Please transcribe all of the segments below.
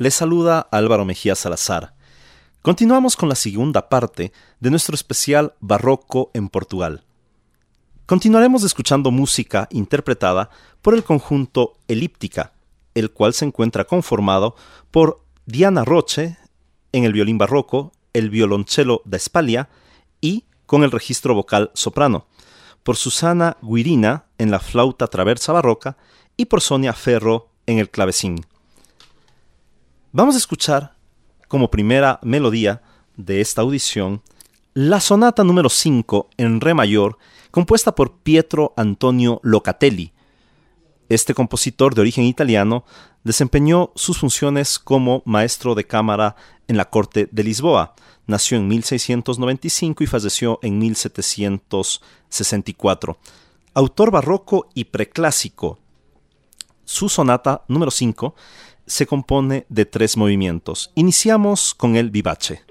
Les saluda Álvaro Mejía Salazar. Continuamos con la segunda parte de nuestro especial Barroco en Portugal. Continuaremos escuchando música interpretada por el conjunto Elíptica, el cual se encuentra conformado por Diana Roche en el violín barroco, el violonchelo da Espalia y con el registro vocal soprano, por Susana Guirina en la flauta traversa barroca y por Sonia Ferro en el clavecín. Vamos a escuchar como primera melodía de esta audición la sonata número 5 en re mayor, compuesta por Pietro Antonio Locatelli. Este compositor de origen italiano desempeñó sus funciones como maestro de cámara en la corte de Lisboa. Nació en 1695 y falleció en 1764. Autor barroco y preclásico. Su sonata número 5 se compone de tres movimientos. Iniciamos con el vivace.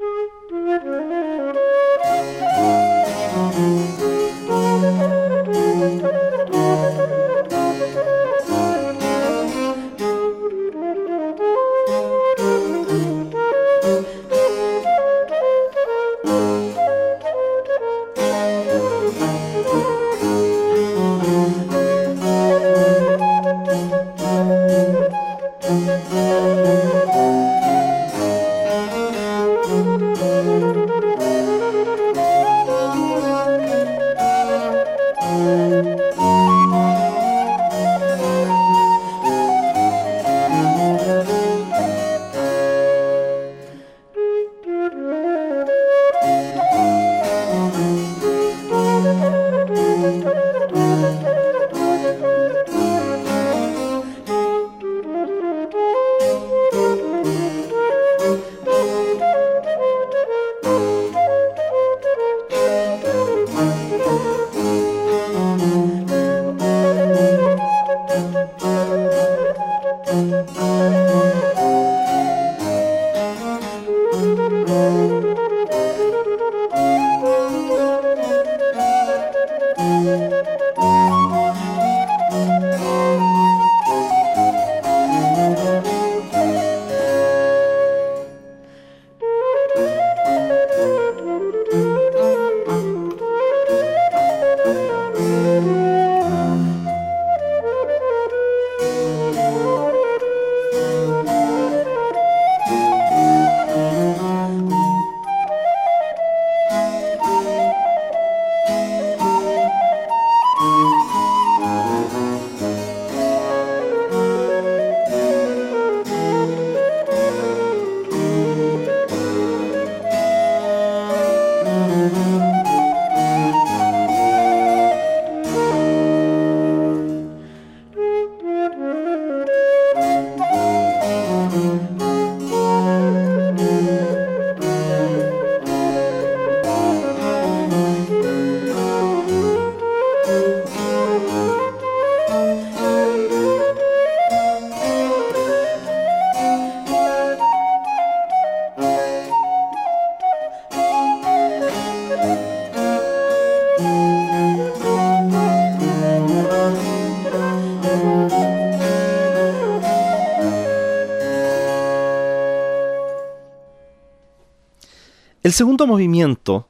El segundo movimiento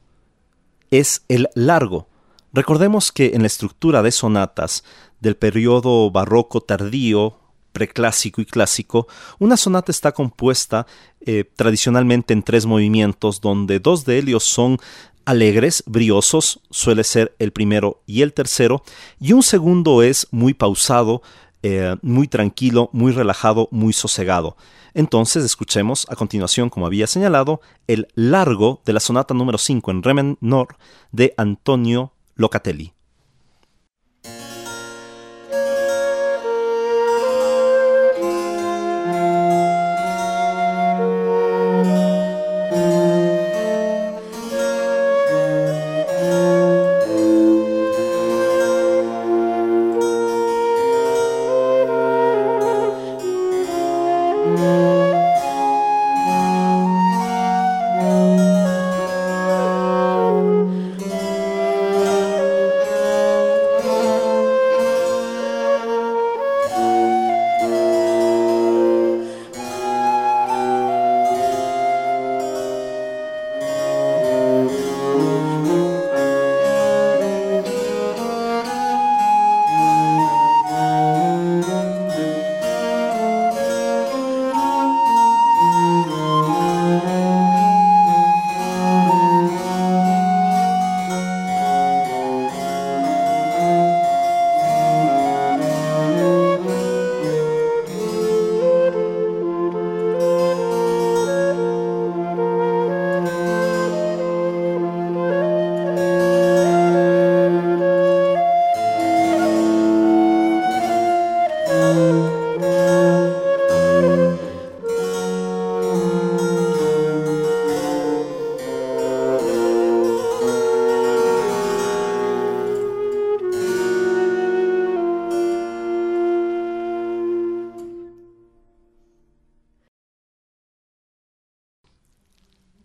es el largo. Recordemos que en la estructura de sonatas del periodo barroco tardío, preclásico y clásico, una sonata está compuesta eh, tradicionalmente en tres movimientos, donde dos de ellos son alegres, briosos, suele ser el primero y el tercero, y un segundo es muy pausado, eh, muy tranquilo, muy relajado, muy sosegado. Entonces escuchemos a continuación, como había señalado, el largo de la sonata número 5 en re menor de Antonio Locatelli.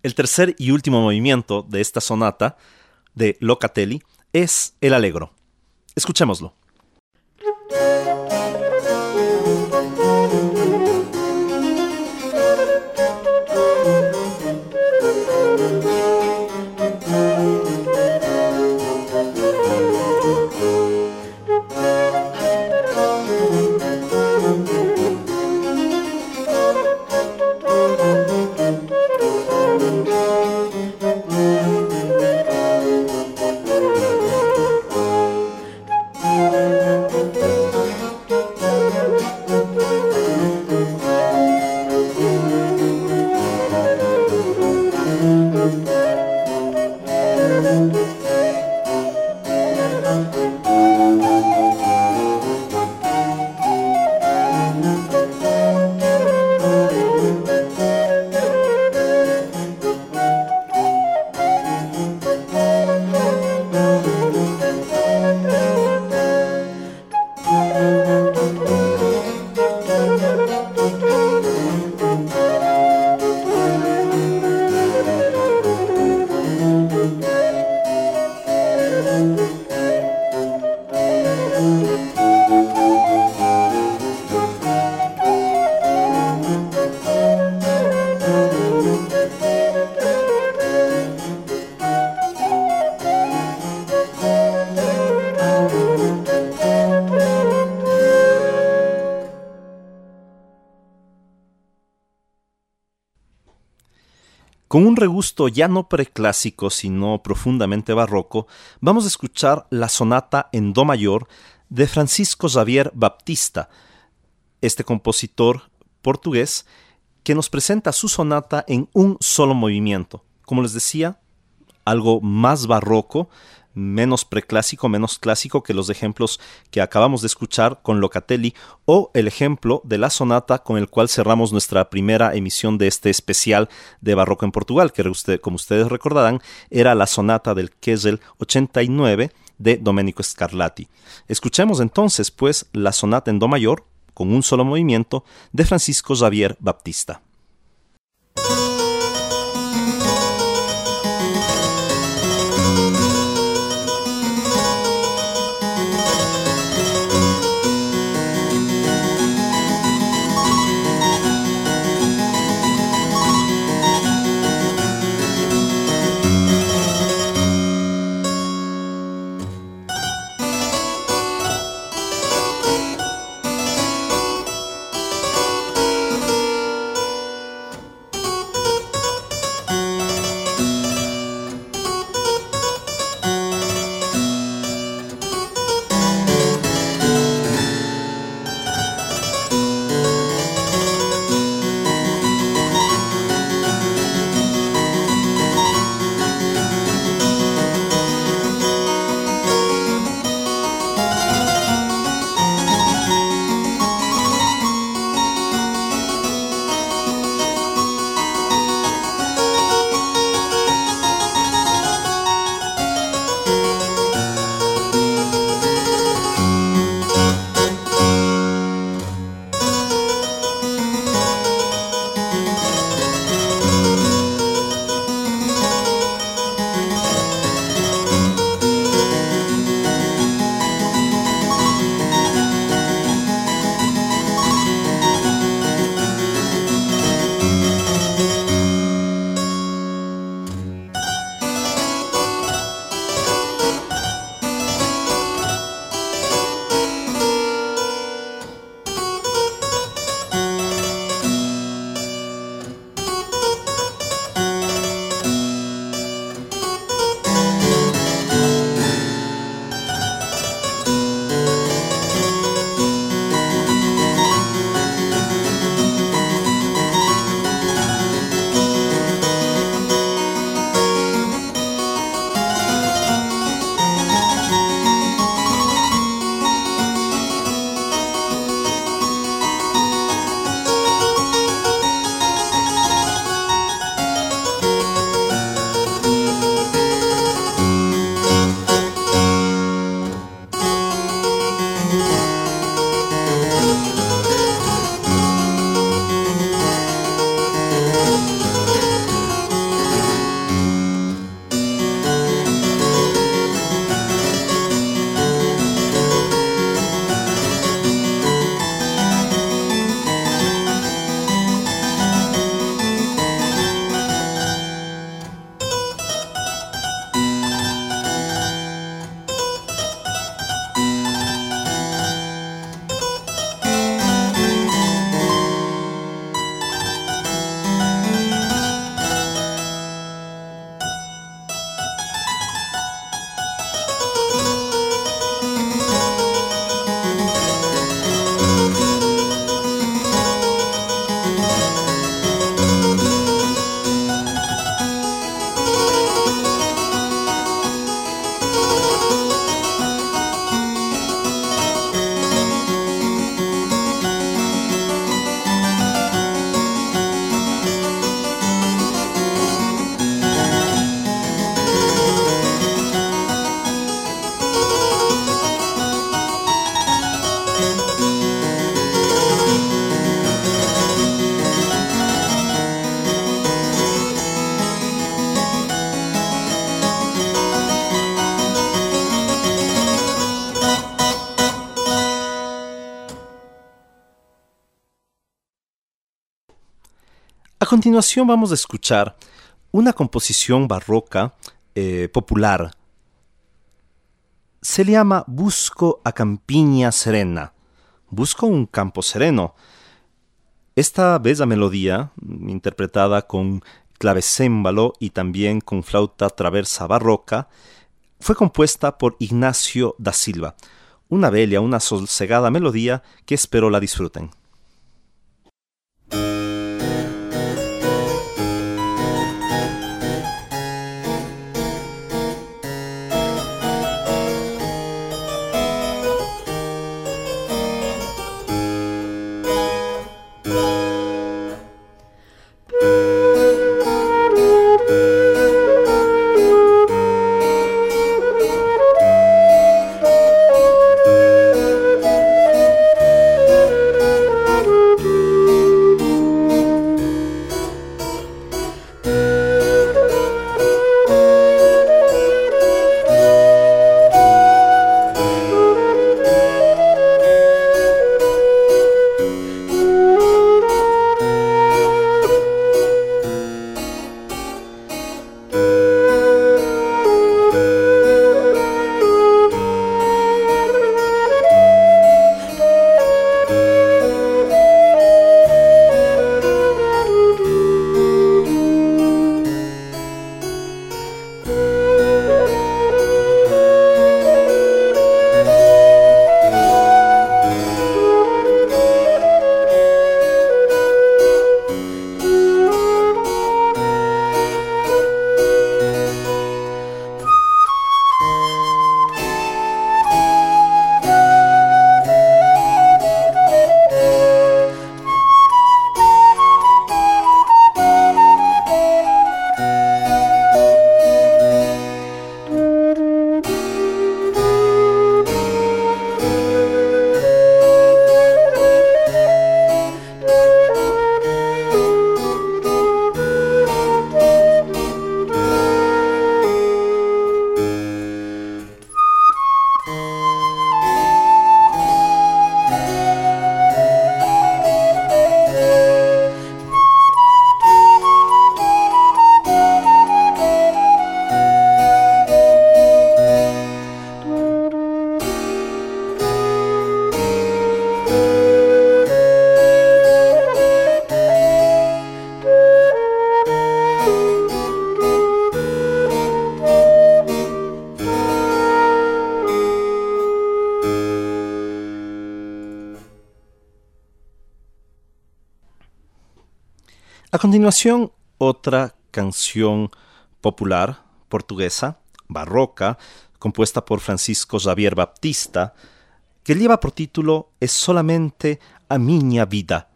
El tercer y último movimiento de esta sonata de Locatelli es el Allegro. Escuchémoslo. Un regusto ya no preclásico, sino profundamente barroco, vamos a escuchar la sonata en Do mayor de Francisco Xavier Baptista, este compositor portugués que nos presenta su sonata en un solo movimiento. Como les decía, algo más barroco, menos preclásico, menos clásico que los ejemplos que acabamos de escuchar con Locatelli o el ejemplo de la sonata con el cual cerramos nuestra primera emisión de este especial de Barroco en Portugal, que como ustedes recordarán era la sonata del Kessel 89 de Domenico Scarlatti. Escuchemos entonces pues la sonata en Do mayor con un solo movimiento de Francisco Xavier Baptista. Continuación vamos a escuchar una composición barroca eh, popular. Se llama Busco a Campiña Serena. Busco un campo sereno. Esta bella melodía, interpretada con clavecémbalo y también con flauta traversa barroca, fue compuesta por Ignacio da Silva. Una bella, una sosegada melodía que espero la disfruten. Continuación, otra canción popular portuguesa, barroca, compuesta por Francisco Xavier Baptista, que lleva por título Es solamente a miña vida.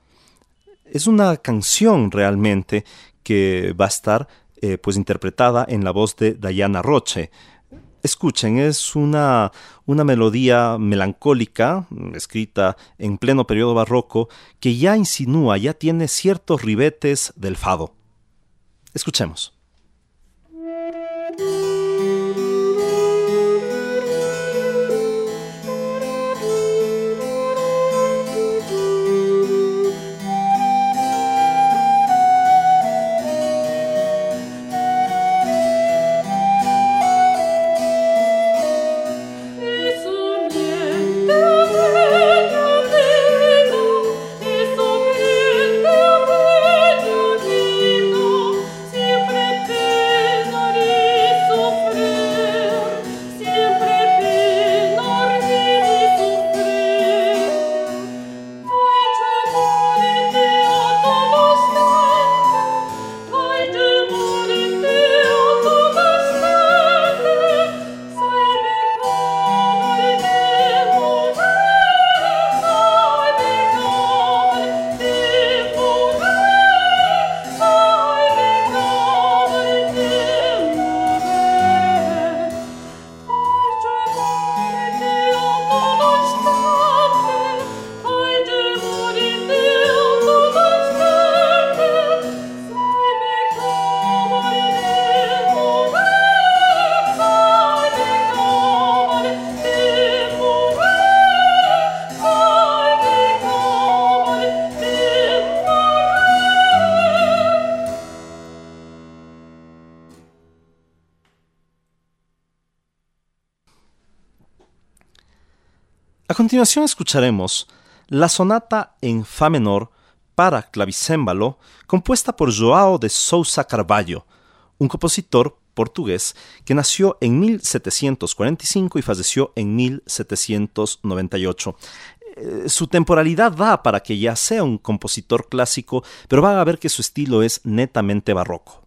Es una canción realmente que va a estar eh, pues interpretada en la voz de Diana Roche, Escuchen, es una, una melodía melancólica, escrita en pleno periodo barroco, que ya insinúa, ya tiene ciertos ribetes del fado. Escuchemos. Continuación escucharemos la sonata en Fa menor para clavicémbalo, compuesta por Joao de Sousa Carvalho, un compositor portugués que nació en 1745 y falleció en 1798. Eh, su temporalidad da para que ya sea un compositor clásico, pero van a ver que su estilo es netamente barroco.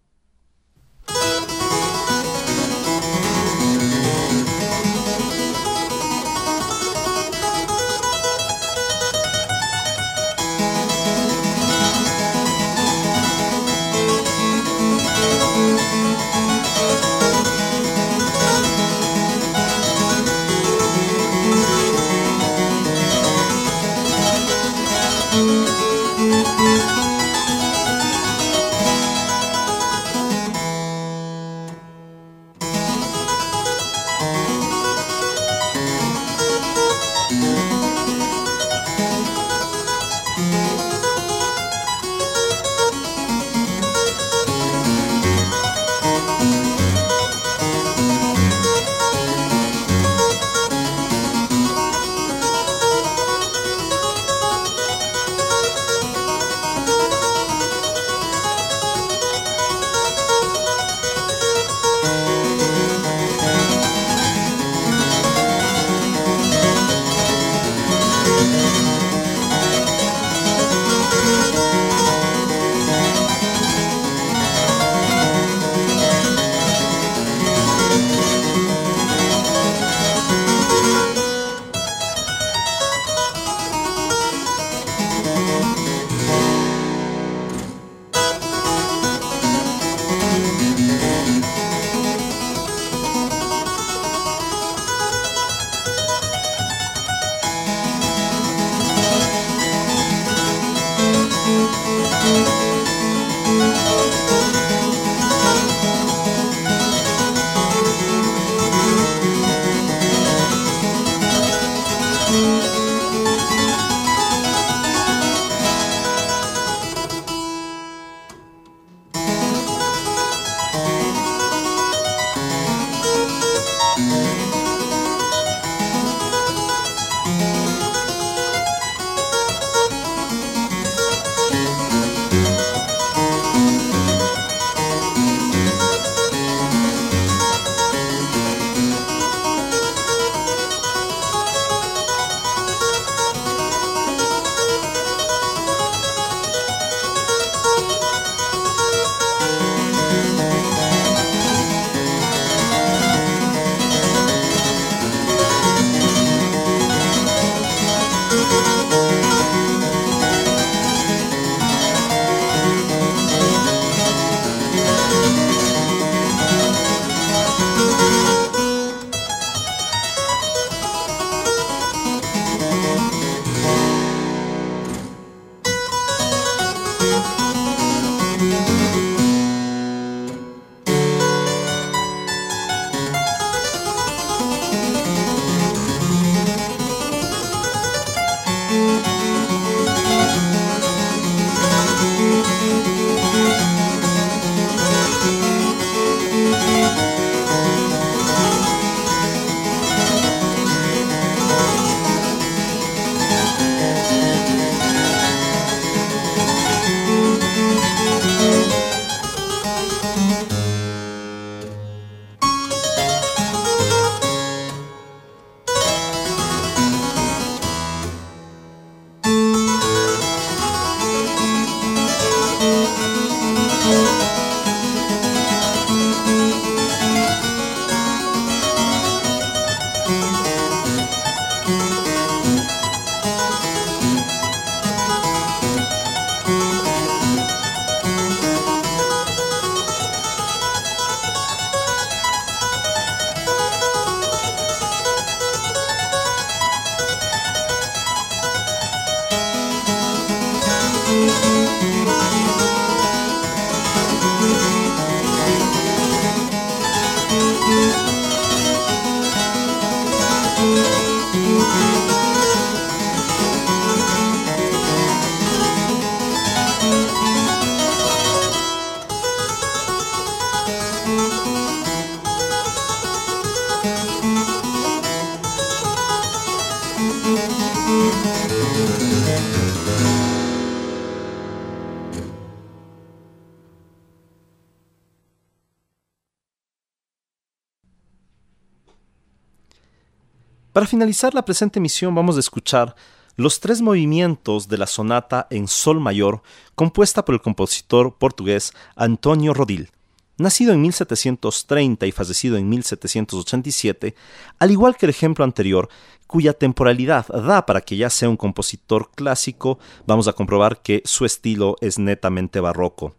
Para finalizar la presente emisión vamos a escuchar los tres movimientos de la sonata en sol mayor compuesta por el compositor portugués Antonio Rodil. Nacido en 1730 y fallecido en 1787, al igual que el ejemplo anterior, cuya temporalidad da para que ya sea un compositor clásico, vamos a comprobar que su estilo es netamente barroco.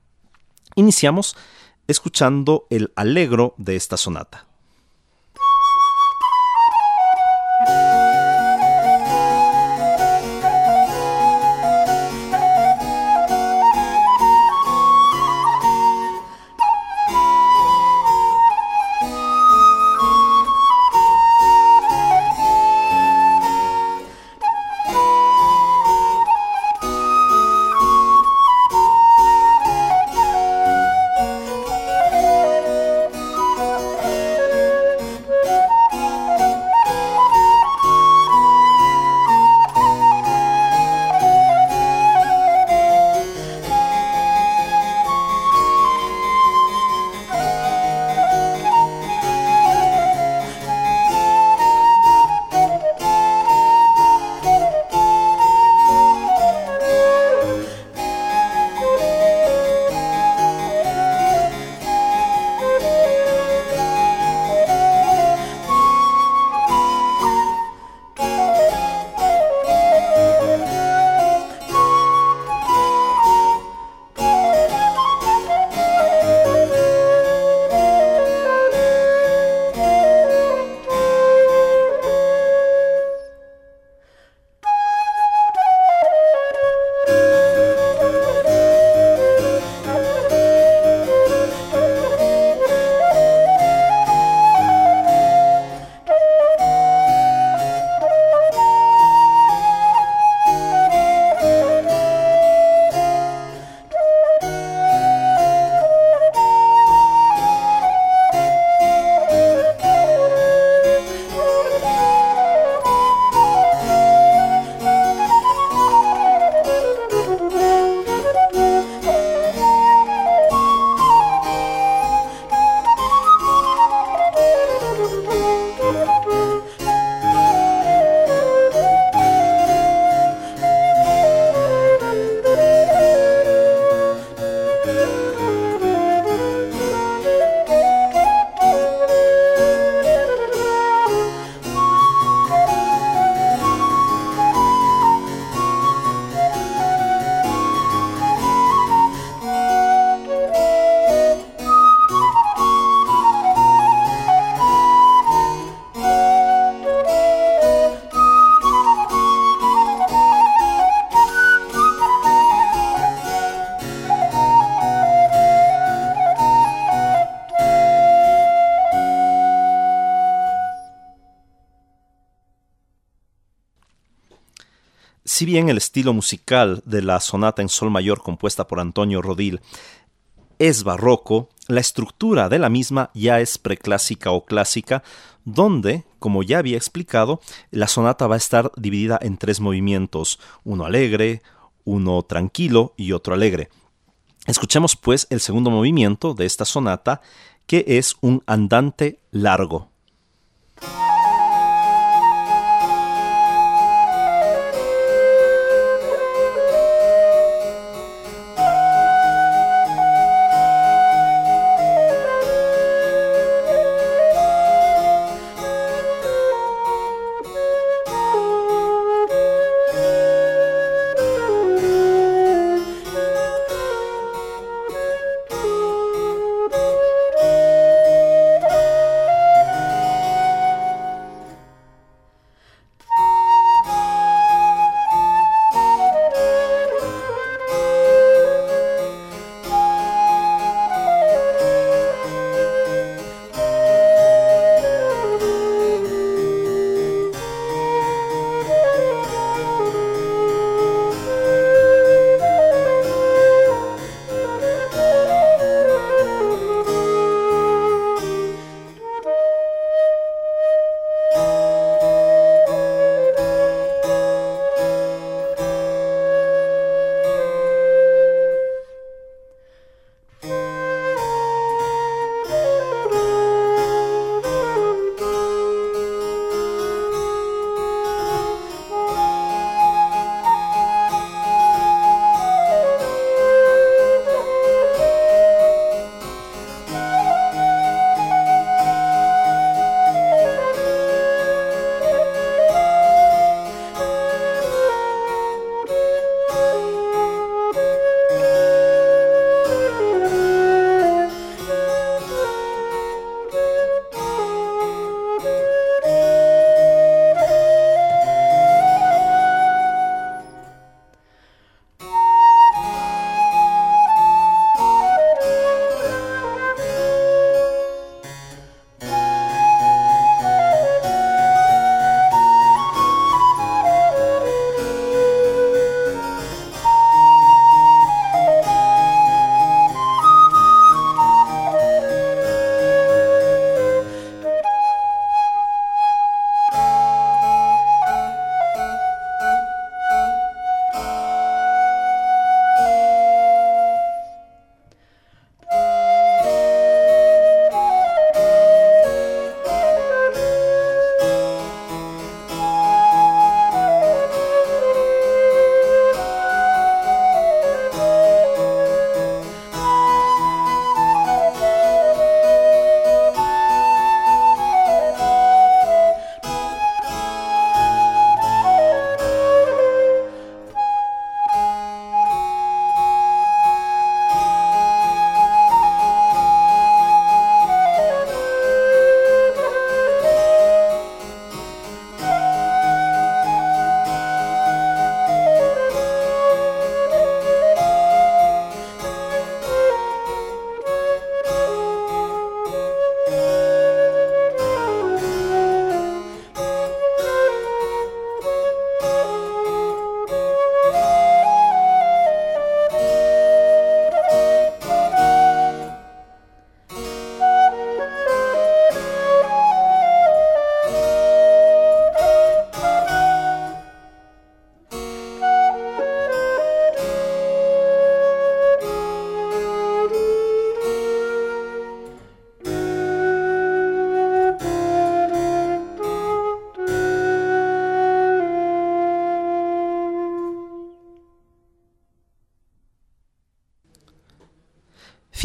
Iniciamos escuchando el alegro de esta sonata. Si bien el estilo musical de la sonata en sol mayor compuesta por Antonio Rodil es barroco, la estructura de la misma ya es preclásica o clásica, donde, como ya había explicado, la sonata va a estar dividida en tres movimientos, uno alegre, uno tranquilo y otro alegre. Escuchemos pues el segundo movimiento de esta sonata, que es un andante largo.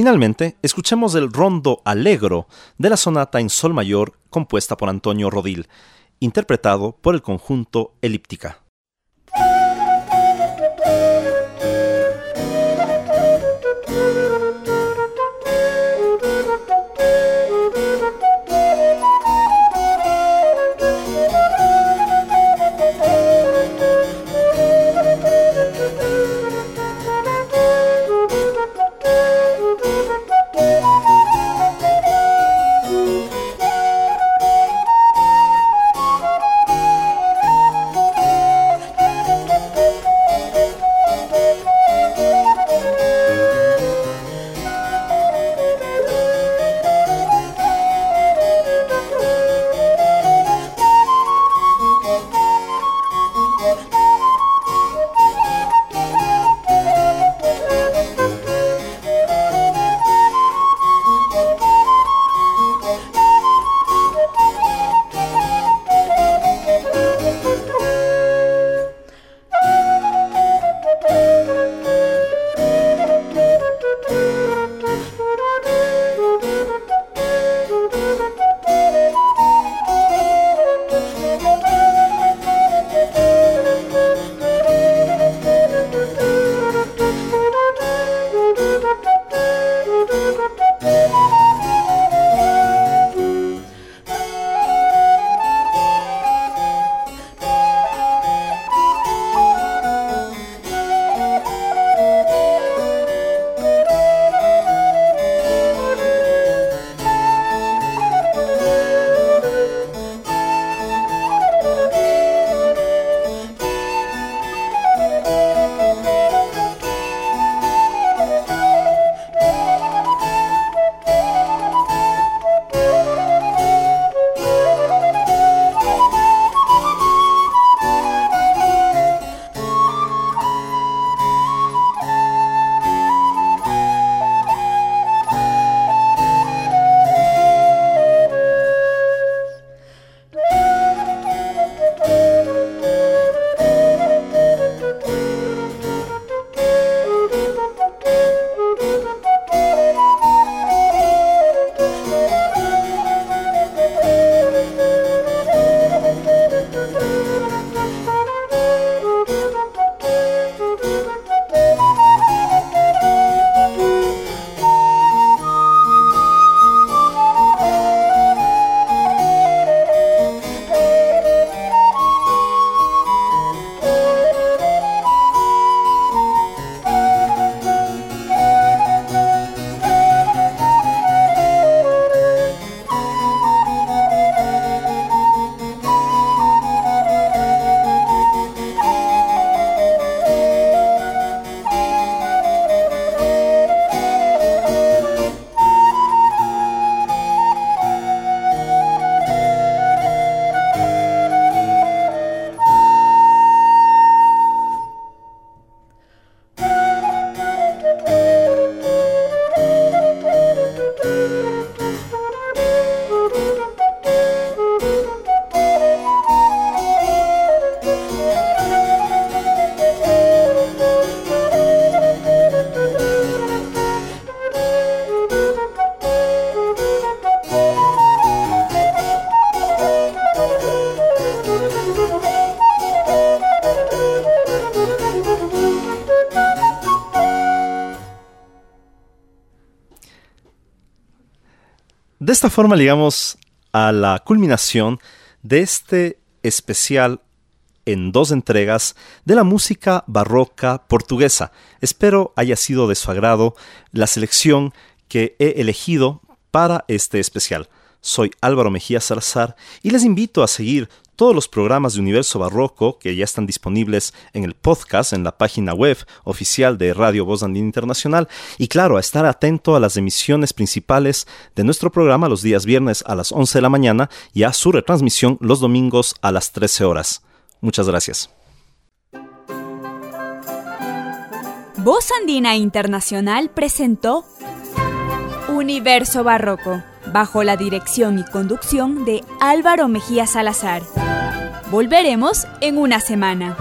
Finalmente, escuchemos el rondo alegro de la sonata en sol mayor compuesta por Antonio Rodil, interpretado por el conjunto Elíptica. De esta forma llegamos a la culminación de este especial en dos entregas de la música barroca portuguesa. Espero haya sido de su agrado la selección que he elegido para este especial. Soy Álvaro Mejía Salazar y les invito a seguir todos los programas de Universo Barroco que ya están disponibles en el podcast en la página web oficial de Radio Voz Andina Internacional y claro, a estar atento a las emisiones principales de nuestro programa los días viernes a las 11 de la mañana y a su retransmisión los domingos a las 13 horas. Muchas gracias. Voz Andina Internacional presentó Universo Barroco bajo la dirección y conducción de Álvaro Mejía Salazar. Volveremos en una semana.